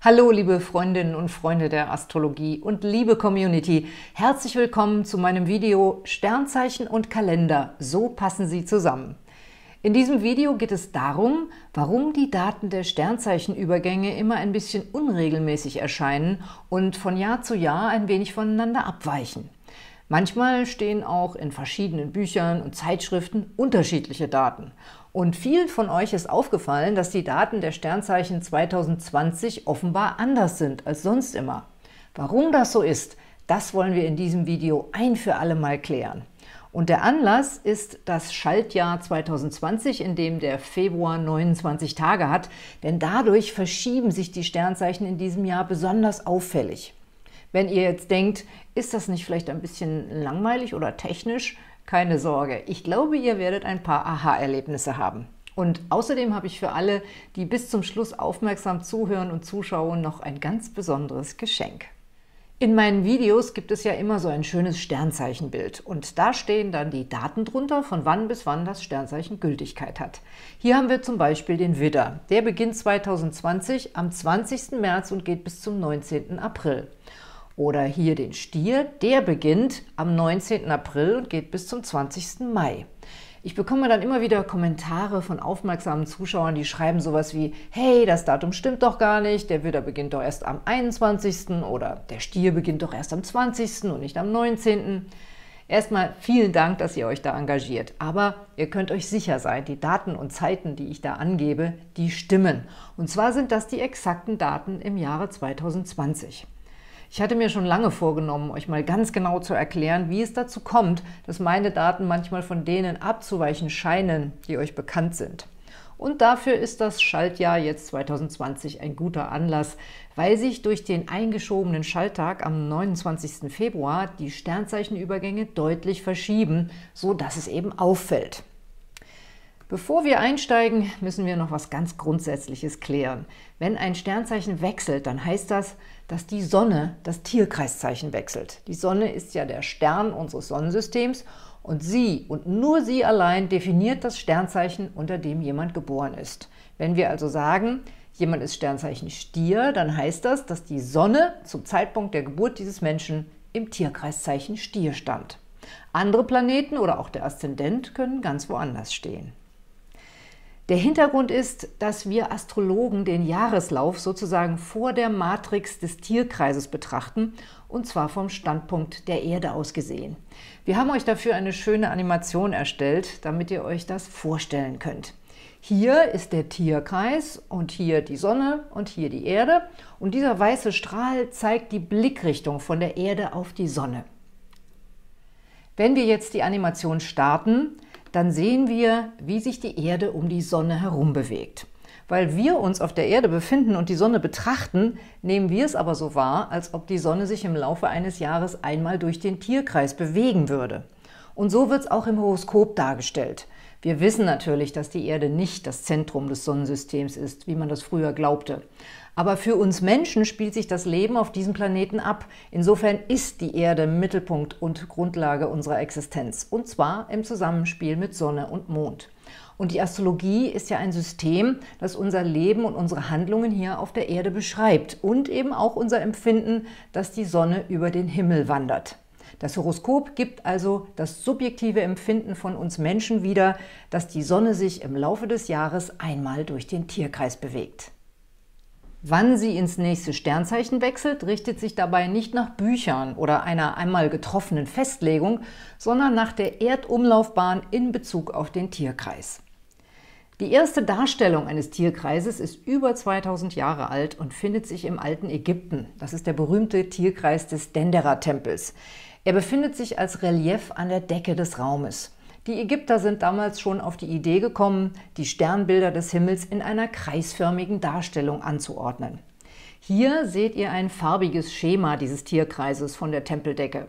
Hallo, liebe Freundinnen und Freunde der Astrologie und liebe Community. Herzlich willkommen zu meinem Video Sternzeichen und Kalender. So passen sie zusammen. In diesem Video geht es darum, warum die Daten der Sternzeichenübergänge immer ein bisschen unregelmäßig erscheinen und von Jahr zu Jahr ein wenig voneinander abweichen. Manchmal stehen auch in verschiedenen Büchern und Zeitschriften unterschiedliche Daten. Und vielen von euch ist aufgefallen, dass die Daten der Sternzeichen 2020 offenbar anders sind als sonst immer. Warum das so ist, das wollen wir in diesem Video ein für alle Mal klären. Und der Anlass ist das Schaltjahr 2020, in dem der Februar 29 Tage hat, denn dadurch verschieben sich die Sternzeichen in diesem Jahr besonders auffällig. Wenn ihr jetzt denkt, ist das nicht vielleicht ein bisschen langweilig oder technisch? Keine Sorge, ich glaube, ihr werdet ein paar Aha-Erlebnisse haben. Und außerdem habe ich für alle, die bis zum Schluss aufmerksam zuhören und zuschauen, noch ein ganz besonderes Geschenk. In meinen Videos gibt es ja immer so ein schönes Sternzeichenbild und da stehen dann die Daten drunter, von wann bis wann das Sternzeichen Gültigkeit hat. Hier haben wir zum Beispiel den Widder. Der beginnt 2020 am 20. März und geht bis zum 19. April. Oder hier den Stier, der beginnt am 19. April und geht bis zum 20. Mai. Ich bekomme dann immer wieder Kommentare von aufmerksamen Zuschauern, die schreiben sowas wie, hey, das Datum stimmt doch gar nicht, der Widder beginnt doch erst am 21. oder der Stier beginnt doch erst am 20. und nicht am 19. Erstmal vielen Dank, dass ihr euch da engagiert. Aber ihr könnt euch sicher sein, die Daten und Zeiten, die ich da angebe, die stimmen. Und zwar sind das die exakten Daten im Jahre 2020. Ich hatte mir schon lange vorgenommen, euch mal ganz genau zu erklären, wie es dazu kommt, dass meine Daten manchmal von denen abzuweichen scheinen, die euch bekannt sind. Und dafür ist das Schaltjahr jetzt 2020 ein guter Anlass, weil sich durch den eingeschobenen Schalttag am 29. Februar die Sternzeichenübergänge deutlich verschieben, so dass es eben auffällt. Bevor wir einsteigen, müssen wir noch was ganz Grundsätzliches klären. Wenn ein Sternzeichen wechselt, dann heißt das, dass die Sonne das Tierkreiszeichen wechselt. Die Sonne ist ja der Stern unseres Sonnensystems und sie und nur sie allein definiert das Sternzeichen, unter dem jemand geboren ist. Wenn wir also sagen, jemand ist Sternzeichen Stier, dann heißt das, dass die Sonne zum Zeitpunkt der Geburt dieses Menschen im Tierkreiszeichen Stier stand. Andere Planeten oder auch der Aszendent können ganz woanders stehen. Der Hintergrund ist, dass wir Astrologen den Jahreslauf sozusagen vor der Matrix des Tierkreises betrachten, und zwar vom Standpunkt der Erde aus gesehen. Wir haben euch dafür eine schöne Animation erstellt, damit ihr euch das vorstellen könnt. Hier ist der Tierkreis und hier die Sonne und hier die Erde. Und dieser weiße Strahl zeigt die Blickrichtung von der Erde auf die Sonne. Wenn wir jetzt die Animation starten, dann sehen wir, wie sich die Erde um die Sonne herum bewegt. Weil wir uns auf der Erde befinden und die Sonne betrachten, nehmen wir es aber so wahr, als ob die Sonne sich im Laufe eines Jahres einmal durch den Tierkreis bewegen würde. Und so wird es auch im Horoskop dargestellt. Wir wissen natürlich, dass die Erde nicht das Zentrum des Sonnensystems ist, wie man das früher glaubte. Aber für uns Menschen spielt sich das Leben auf diesem Planeten ab. Insofern ist die Erde Mittelpunkt und Grundlage unserer Existenz, und zwar im Zusammenspiel mit Sonne und Mond. Und die Astrologie ist ja ein System, das unser Leben und unsere Handlungen hier auf der Erde beschreibt und eben auch unser Empfinden, dass die Sonne über den Himmel wandert. Das Horoskop gibt also das subjektive Empfinden von uns Menschen wieder, dass die Sonne sich im Laufe des Jahres einmal durch den Tierkreis bewegt. Wann sie ins nächste Sternzeichen wechselt, richtet sich dabei nicht nach Büchern oder einer einmal getroffenen Festlegung, sondern nach der Erdumlaufbahn in Bezug auf den Tierkreis. Die erste Darstellung eines Tierkreises ist über 2000 Jahre alt und findet sich im alten Ägypten. Das ist der berühmte Tierkreis des Dendera-Tempels. Er befindet sich als Relief an der Decke des Raumes. Die Ägypter sind damals schon auf die Idee gekommen, die Sternbilder des Himmels in einer kreisförmigen Darstellung anzuordnen. Hier seht ihr ein farbiges Schema dieses Tierkreises von der Tempeldecke.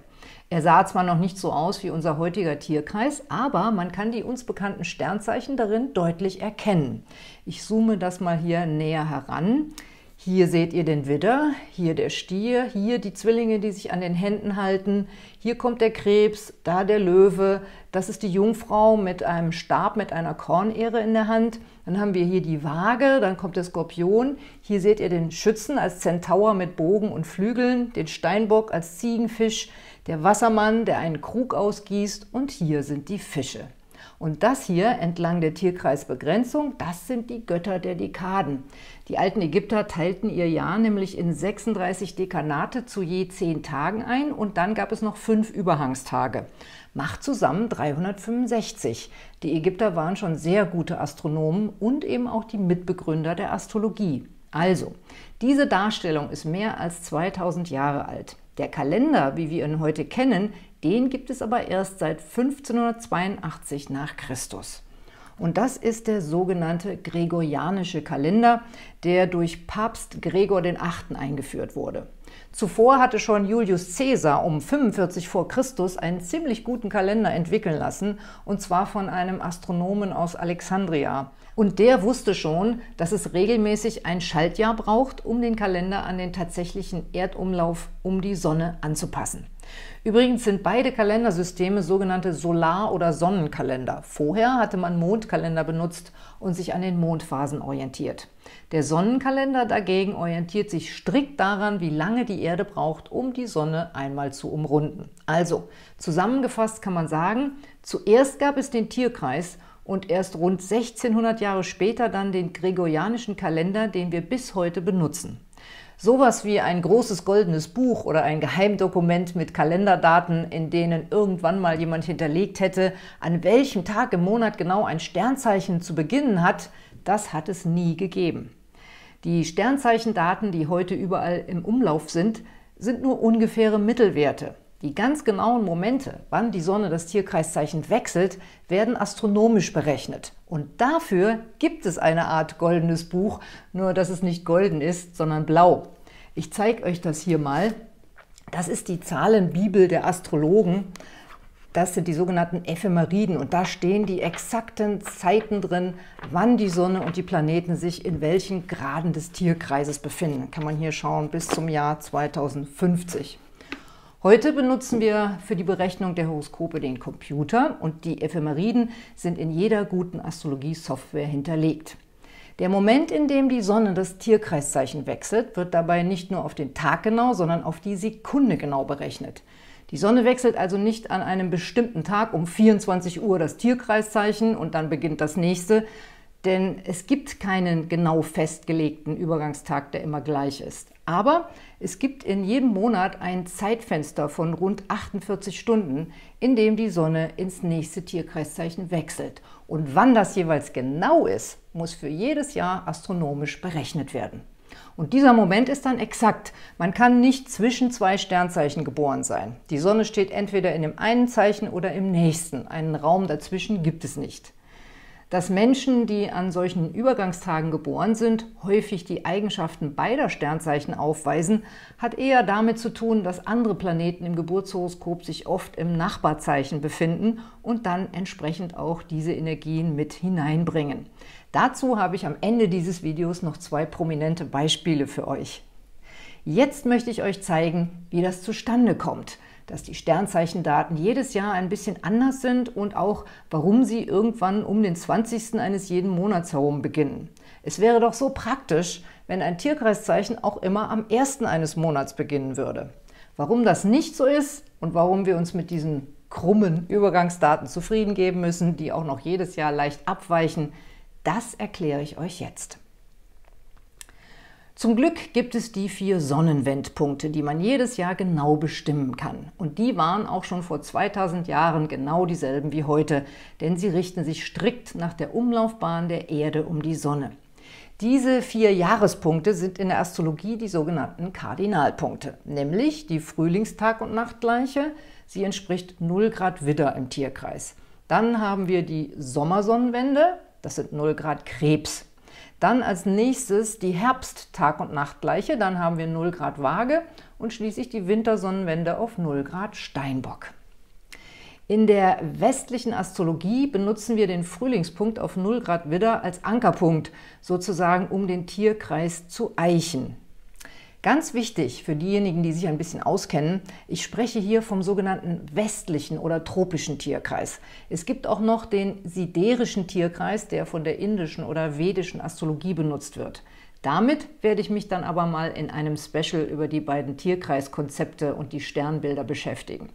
Er sah zwar noch nicht so aus wie unser heutiger Tierkreis, aber man kann die uns bekannten Sternzeichen darin deutlich erkennen. Ich zoome das mal hier näher heran. Hier seht ihr den Widder, hier der Stier, hier die Zwillinge, die sich an den Händen halten, hier kommt der Krebs, da der Löwe, das ist die Jungfrau mit einem Stab, mit einer Kornehre in der Hand. Dann haben wir hier die Waage, dann kommt der Skorpion. Hier seht ihr den Schützen als Zentaur mit Bogen und Flügeln, den Steinbock als Ziegenfisch, der Wassermann, der einen Krug ausgießt und hier sind die Fische. Und das hier entlang der Tierkreisbegrenzung, das sind die Götter der Dekaden. Die alten Ägypter teilten ihr Jahr nämlich in 36 Dekanate zu je 10 Tagen ein und dann gab es noch fünf Überhangstage. Macht zusammen 365. Die Ägypter waren schon sehr gute Astronomen und eben auch die Mitbegründer der Astrologie. Also, diese Darstellung ist mehr als 2000 Jahre alt. Der Kalender, wie wir ihn heute kennen, den gibt es aber erst seit 1582 nach Christus. Und das ist der sogenannte Gregorianische Kalender, der durch Papst Gregor VIII. eingeführt wurde. Zuvor hatte schon Julius Caesar um 45 vor Christus einen ziemlich guten Kalender entwickeln lassen, und zwar von einem Astronomen aus Alexandria. Und der wusste schon, dass es regelmäßig ein Schaltjahr braucht, um den Kalender an den tatsächlichen Erdumlauf um die Sonne anzupassen. Übrigens sind beide Kalendersysteme sogenannte Solar- oder Sonnenkalender. Vorher hatte man Mondkalender benutzt und sich an den Mondphasen orientiert. Der Sonnenkalender dagegen orientiert sich strikt daran, wie lange die Erde braucht, um die Sonne einmal zu umrunden. Also, zusammengefasst kann man sagen, zuerst gab es den Tierkreis und erst rund 1600 Jahre später dann den gregorianischen Kalender, den wir bis heute benutzen. Sowas wie ein großes goldenes Buch oder ein Geheimdokument mit Kalenderdaten, in denen irgendwann mal jemand hinterlegt hätte, an welchem Tag im Monat genau ein Sternzeichen zu beginnen hat, das hat es nie gegeben. Die Sternzeichendaten, die heute überall im Umlauf sind, sind nur ungefähre Mittelwerte. Die ganz genauen Momente, wann die Sonne das Tierkreiszeichen wechselt, werden astronomisch berechnet. Und dafür gibt es eine Art goldenes Buch, nur dass es nicht golden ist, sondern blau. Ich zeige euch das hier mal. Das ist die Zahlenbibel der Astrologen. Das sind die sogenannten Ephemeriden und da stehen die exakten Zeiten drin, wann die Sonne und die Planeten sich in welchen Graden des Tierkreises befinden. Kann man hier schauen bis zum Jahr 2050. Heute benutzen wir für die Berechnung der Horoskope den Computer und die Ephemeriden sind in jeder guten Astrologie-Software hinterlegt. Der Moment, in dem die Sonne das Tierkreiszeichen wechselt, wird dabei nicht nur auf den Tag genau, sondern auf die Sekunde genau berechnet. Die Sonne wechselt also nicht an einem bestimmten Tag um 24 Uhr das Tierkreiszeichen und dann beginnt das nächste, denn es gibt keinen genau festgelegten Übergangstag, der immer gleich ist. Aber es gibt in jedem Monat ein Zeitfenster von rund 48 Stunden, in dem die Sonne ins nächste Tierkreiszeichen wechselt. Und wann das jeweils genau ist, muss für jedes Jahr astronomisch berechnet werden. Und dieser Moment ist dann exakt. Man kann nicht zwischen zwei Sternzeichen geboren sein. Die Sonne steht entweder in dem einen Zeichen oder im nächsten. Einen Raum dazwischen gibt es nicht. Dass Menschen, die an solchen Übergangstagen geboren sind, häufig die Eigenschaften beider Sternzeichen aufweisen, hat eher damit zu tun, dass andere Planeten im Geburtshoroskop sich oft im Nachbarzeichen befinden und dann entsprechend auch diese Energien mit hineinbringen. Dazu habe ich am Ende dieses Videos noch zwei prominente Beispiele für euch. Jetzt möchte ich euch zeigen, wie das zustande kommt – dass die Sternzeichendaten jedes Jahr ein bisschen anders sind und auch, warum sie irgendwann um den 20. eines jeden Monats herum beginnen. Es wäre doch so praktisch, wenn ein Tierkreiszeichen auch immer am ersten eines Monats beginnen würde. Warum das nicht so ist und warum wir uns mit diesen krummen Übergangsdaten zufrieden geben müssen, die auch noch jedes Jahr leicht abweichen, das erkläre ich euch jetzt. Zum Glück gibt es die vier Sonnenwendpunkte, die man jedes Jahr genau bestimmen kann. Und die waren auch schon vor 2000 Jahren genau dieselben wie heute, denn sie richten sich strikt nach der Umlaufbahn der Erde um die Sonne. Diese vier Jahrespunkte sind in der Astrologie die sogenannten Kardinalpunkte, nämlich die Frühlingstag- und Nachtgleiche. Sie entspricht 0 Grad Widder im Tierkreis. Dann haben wir die Sommersonnenwende, das sind 0 Grad Krebs. Dann als nächstes die Herbst-Tag- und Nachtgleiche, dann haben wir 0 Grad Waage und schließlich die Wintersonnenwende auf 0 Grad Steinbock. In der westlichen Astrologie benutzen wir den Frühlingspunkt auf 0 Grad Widder als Ankerpunkt, sozusagen um den Tierkreis zu eichen. Ganz wichtig für diejenigen, die sich ein bisschen auskennen, ich spreche hier vom sogenannten westlichen oder tropischen Tierkreis. Es gibt auch noch den siderischen Tierkreis, der von der indischen oder vedischen Astrologie benutzt wird. Damit werde ich mich dann aber mal in einem Special über die beiden Tierkreiskonzepte und die Sternbilder beschäftigen.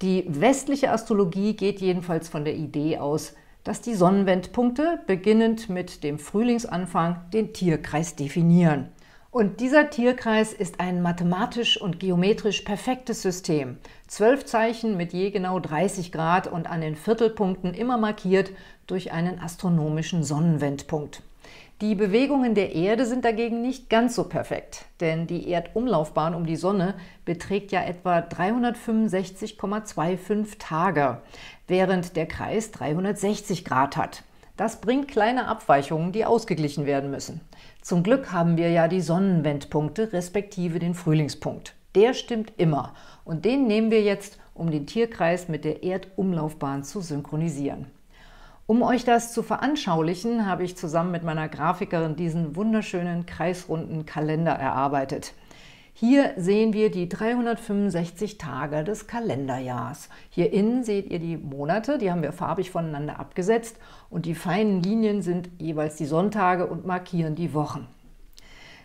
Die westliche Astrologie geht jedenfalls von der Idee aus, dass die Sonnenwendpunkte, beginnend mit dem Frühlingsanfang, den Tierkreis definieren. Und dieser Tierkreis ist ein mathematisch und geometrisch perfektes System. Zwölf Zeichen mit je genau 30 Grad und an den Viertelpunkten immer markiert durch einen astronomischen Sonnenwendpunkt. Die Bewegungen der Erde sind dagegen nicht ganz so perfekt, denn die Erdumlaufbahn um die Sonne beträgt ja etwa 365,25 Tage, während der Kreis 360 Grad hat. Das bringt kleine Abweichungen, die ausgeglichen werden müssen. Zum Glück haben wir ja die Sonnenwendpunkte respektive den Frühlingspunkt. Der stimmt immer und den nehmen wir jetzt, um den Tierkreis mit der Erdumlaufbahn zu synchronisieren. Um euch das zu veranschaulichen, habe ich zusammen mit meiner Grafikerin diesen wunderschönen kreisrunden Kalender erarbeitet. Hier sehen wir die 365 Tage des Kalenderjahrs. Hier innen seht ihr die Monate, die haben wir farbig voneinander abgesetzt und die feinen Linien sind jeweils die Sonntage und markieren die Wochen.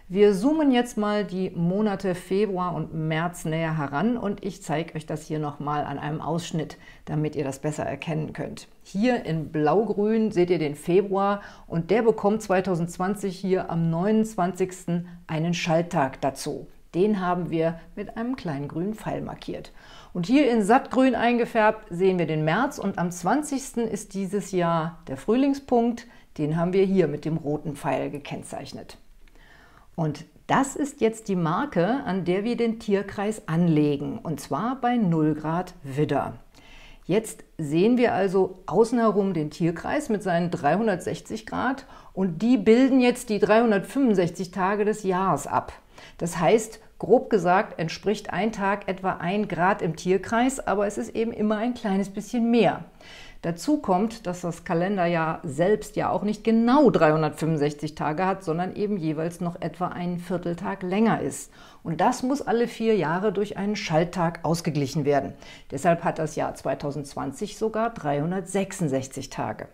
Wir zoomen jetzt mal die Monate Februar und März näher heran und ich zeige euch das hier nochmal an einem Ausschnitt, damit ihr das besser erkennen könnt. Hier in Blaugrün seht ihr den Februar und der bekommt 2020 hier am 29. einen Schalttag dazu. Den haben wir mit einem kleinen grünen Pfeil markiert. Und hier in sattgrün eingefärbt sehen wir den März und am 20. ist dieses Jahr der Frühlingspunkt. Den haben wir hier mit dem roten Pfeil gekennzeichnet. Und das ist jetzt die Marke, an der wir den Tierkreis anlegen, und zwar bei 0 Grad Widder. Jetzt sehen wir also außen herum den Tierkreis mit seinen 360 Grad und die bilden jetzt die 365 Tage des Jahres ab. Das heißt, grob gesagt entspricht ein Tag etwa 1 Grad im Tierkreis, aber es ist eben immer ein kleines bisschen mehr. Dazu kommt, dass das Kalenderjahr selbst ja auch nicht genau 365 Tage hat, sondern eben jeweils noch etwa einen Vierteltag länger ist. Und das muss alle vier Jahre durch einen Schalttag ausgeglichen werden. Deshalb hat das Jahr 2020 sogar 366 Tage.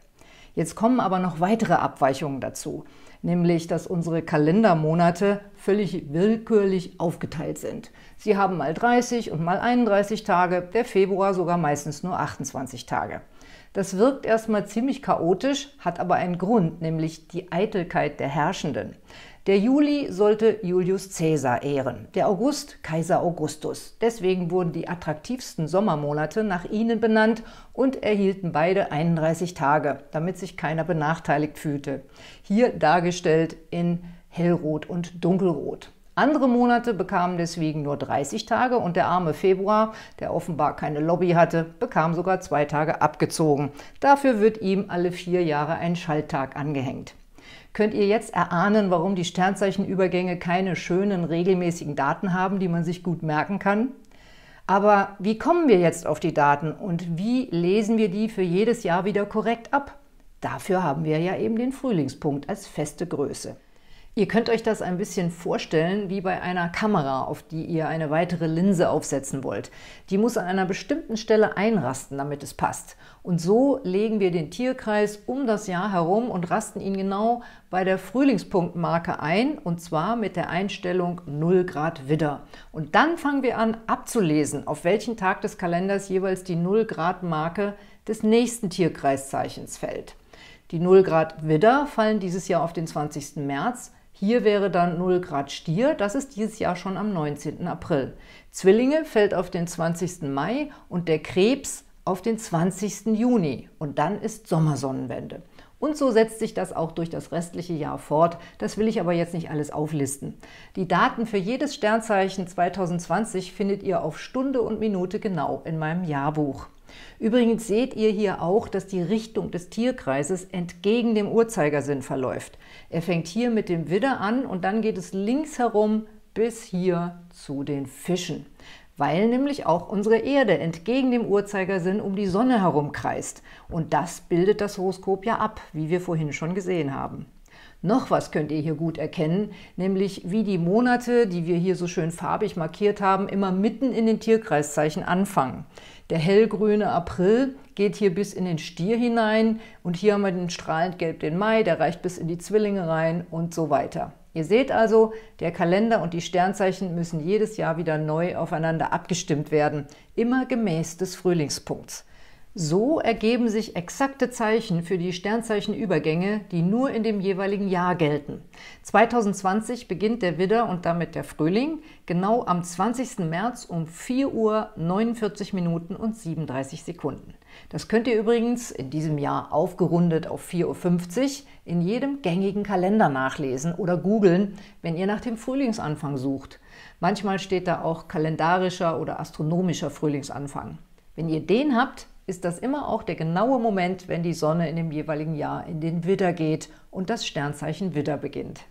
Jetzt kommen aber noch weitere Abweichungen dazu, nämlich dass unsere Kalendermonate völlig willkürlich aufgeteilt sind. Sie haben mal 30 und mal 31 Tage, der Februar sogar meistens nur 28 Tage. Das wirkt erstmal ziemlich chaotisch, hat aber einen Grund, nämlich die Eitelkeit der Herrschenden. Der Juli sollte Julius Caesar ehren, der August Kaiser Augustus. Deswegen wurden die attraktivsten Sommermonate nach ihnen benannt und erhielten beide 31 Tage, damit sich keiner benachteiligt fühlte. Hier dargestellt in hellrot und dunkelrot. Andere Monate bekamen deswegen nur 30 Tage und der arme Februar, der offenbar keine Lobby hatte, bekam sogar zwei Tage abgezogen. Dafür wird ihm alle vier Jahre ein Schalttag angehängt. Könnt ihr jetzt erahnen, warum die Sternzeichenübergänge keine schönen, regelmäßigen Daten haben, die man sich gut merken kann? Aber wie kommen wir jetzt auf die Daten und wie lesen wir die für jedes Jahr wieder korrekt ab? Dafür haben wir ja eben den Frühlingspunkt als feste Größe. Ihr könnt euch das ein bisschen vorstellen wie bei einer Kamera, auf die ihr eine weitere Linse aufsetzen wollt. Die muss an einer bestimmten Stelle einrasten, damit es passt. Und so legen wir den Tierkreis um das Jahr herum und rasten ihn genau bei der Frühlingspunktmarke ein, und zwar mit der Einstellung 0 Grad Widder. Und dann fangen wir an abzulesen, auf welchen Tag des Kalenders jeweils die 0 Grad Marke des nächsten Tierkreiszeichens fällt. Die 0 Grad Widder fallen dieses Jahr auf den 20. März, hier wäre dann 0 Grad Stier, das ist dieses Jahr schon am 19. April. Zwillinge fällt auf den 20. Mai und der Krebs auf den 20. Juni. Und dann ist Sommersonnenwende. Und so setzt sich das auch durch das restliche Jahr fort. Das will ich aber jetzt nicht alles auflisten. Die Daten für jedes Sternzeichen 2020 findet ihr auf Stunde und Minute genau in meinem Jahrbuch. Übrigens seht ihr hier auch, dass die Richtung des Tierkreises entgegen dem Uhrzeigersinn verläuft. Er fängt hier mit dem Widder an und dann geht es links herum bis hier zu den Fischen. weil nämlich auch unsere Erde entgegen dem Uhrzeigersinn um die Sonne herumkreist. Und das bildet das Horoskop ja ab, wie wir vorhin schon gesehen haben. Noch was könnt ihr hier gut erkennen, nämlich wie die Monate, die wir hier so schön farbig markiert haben, immer mitten in den Tierkreiszeichen anfangen. Der hellgrüne April geht hier bis in den Stier hinein und hier haben wir den strahlend gelb den Mai, der reicht bis in die Zwillinge rein und so weiter. Ihr seht also, der Kalender und die Sternzeichen müssen jedes Jahr wieder neu aufeinander abgestimmt werden, immer gemäß des Frühlingspunkts. So ergeben sich exakte Zeichen für die Sternzeichenübergänge, die nur in dem jeweiligen Jahr gelten. 2020 beginnt der Widder und damit der Frühling genau am 20. März um 4 Uhr 49 Minuten und 37 Sekunden. Das könnt ihr übrigens in diesem Jahr aufgerundet auf 4.50 Uhr in jedem gängigen Kalender nachlesen oder googeln, wenn ihr nach dem Frühlingsanfang sucht. Manchmal steht da auch kalendarischer oder astronomischer Frühlingsanfang. Wenn ihr den habt, ist das immer auch der genaue Moment, wenn die Sonne in dem jeweiligen Jahr in den Widder geht und das Sternzeichen Widder beginnt.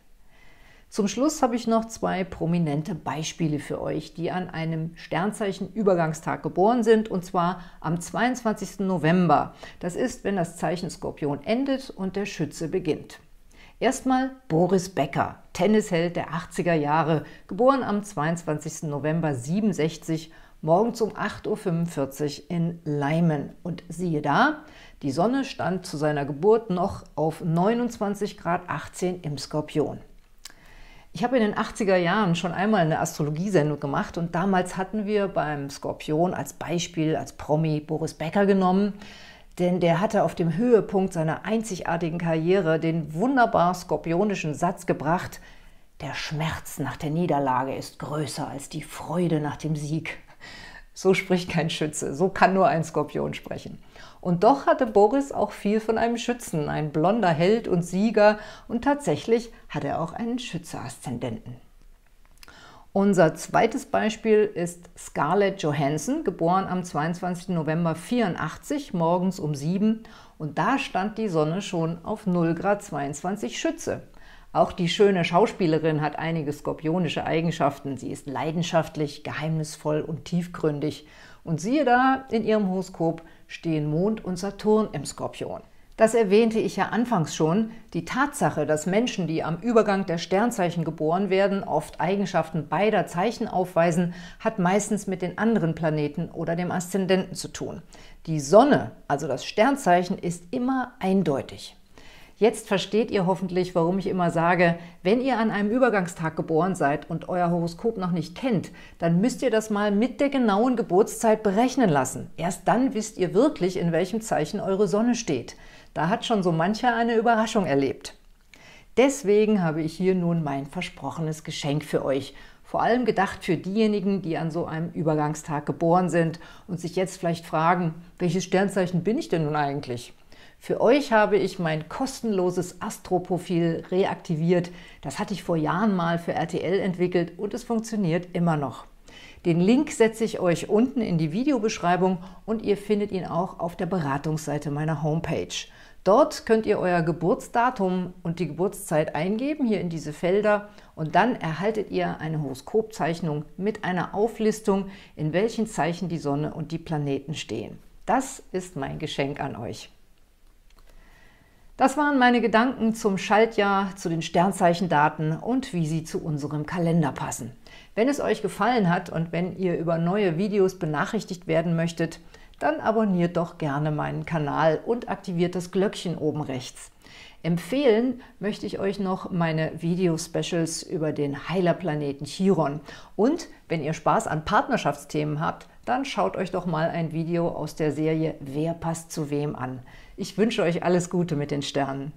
Zum Schluss habe ich noch zwei prominente Beispiele für euch, die an einem Sternzeichen-Übergangstag geboren sind, und zwar am 22. November. Das ist, wenn das Zeichen Skorpion endet und der Schütze beginnt. Erstmal Boris Becker, Tennisheld der 80er Jahre, geboren am 22. November 67 morgens um 8.45 Uhr in Leimen. Und siehe da, die Sonne stand zu seiner Geburt noch auf 29 Grad 18 im Skorpion. Ich habe in den 80er Jahren schon einmal eine Astrologiesendung gemacht und damals hatten wir beim Skorpion als Beispiel, als Promi Boris Becker genommen, denn der hatte auf dem Höhepunkt seiner einzigartigen Karriere den wunderbar skorpionischen Satz gebracht, der Schmerz nach der Niederlage ist größer als die Freude nach dem Sieg. So spricht kein Schütze, so kann nur ein Skorpion sprechen. Und doch hatte Boris auch viel von einem Schützen, ein blonder Held und Sieger, und tatsächlich hat er auch einen Schütze-Aszendenten. Unser zweites Beispiel ist Scarlett Johansson, geboren am 22. November 84, morgens um 7, und da stand die Sonne schon auf 0 Grad 22 Schütze. Auch die schöne Schauspielerin hat einige skorpionische Eigenschaften. Sie ist leidenschaftlich, geheimnisvoll und tiefgründig. Und siehe da, in ihrem Horoskop stehen Mond und Saturn im Skorpion. Das erwähnte ich ja anfangs schon. Die Tatsache, dass Menschen, die am Übergang der Sternzeichen geboren werden, oft Eigenschaften beider Zeichen aufweisen, hat meistens mit den anderen Planeten oder dem Aszendenten zu tun. Die Sonne, also das Sternzeichen, ist immer eindeutig. Jetzt versteht ihr hoffentlich, warum ich immer sage, wenn ihr an einem Übergangstag geboren seid und euer Horoskop noch nicht kennt, dann müsst ihr das mal mit der genauen Geburtszeit berechnen lassen. Erst dann wisst ihr wirklich, in welchem Zeichen eure Sonne steht. Da hat schon so mancher eine Überraschung erlebt. Deswegen habe ich hier nun mein versprochenes Geschenk für euch. Vor allem gedacht für diejenigen, die an so einem Übergangstag geboren sind und sich jetzt vielleicht fragen, welches Sternzeichen bin ich denn nun eigentlich? Für euch habe ich mein kostenloses Astro-Profil reaktiviert. Das hatte ich vor Jahren mal für RTL entwickelt und es funktioniert immer noch. Den Link setze ich euch unten in die Videobeschreibung und ihr findet ihn auch auf der Beratungsseite meiner Homepage. Dort könnt ihr euer Geburtsdatum und die Geburtszeit eingeben, hier in diese Felder, und dann erhaltet ihr eine Horoskopzeichnung mit einer Auflistung, in welchen Zeichen die Sonne und die Planeten stehen. Das ist mein Geschenk an euch. Das waren meine Gedanken zum Schaltjahr, zu den Sternzeichendaten und wie sie zu unserem Kalender passen. Wenn es euch gefallen hat und wenn ihr über neue Videos benachrichtigt werden möchtet, dann abonniert doch gerne meinen Kanal und aktiviert das Glöckchen oben rechts. Empfehlen möchte ich euch noch meine Video-Specials über den Heilerplaneten Chiron. Und wenn ihr Spaß an Partnerschaftsthemen habt, dann schaut euch doch mal ein Video aus der Serie Wer passt zu wem an. Ich wünsche euch alles Gute mit den Sternen.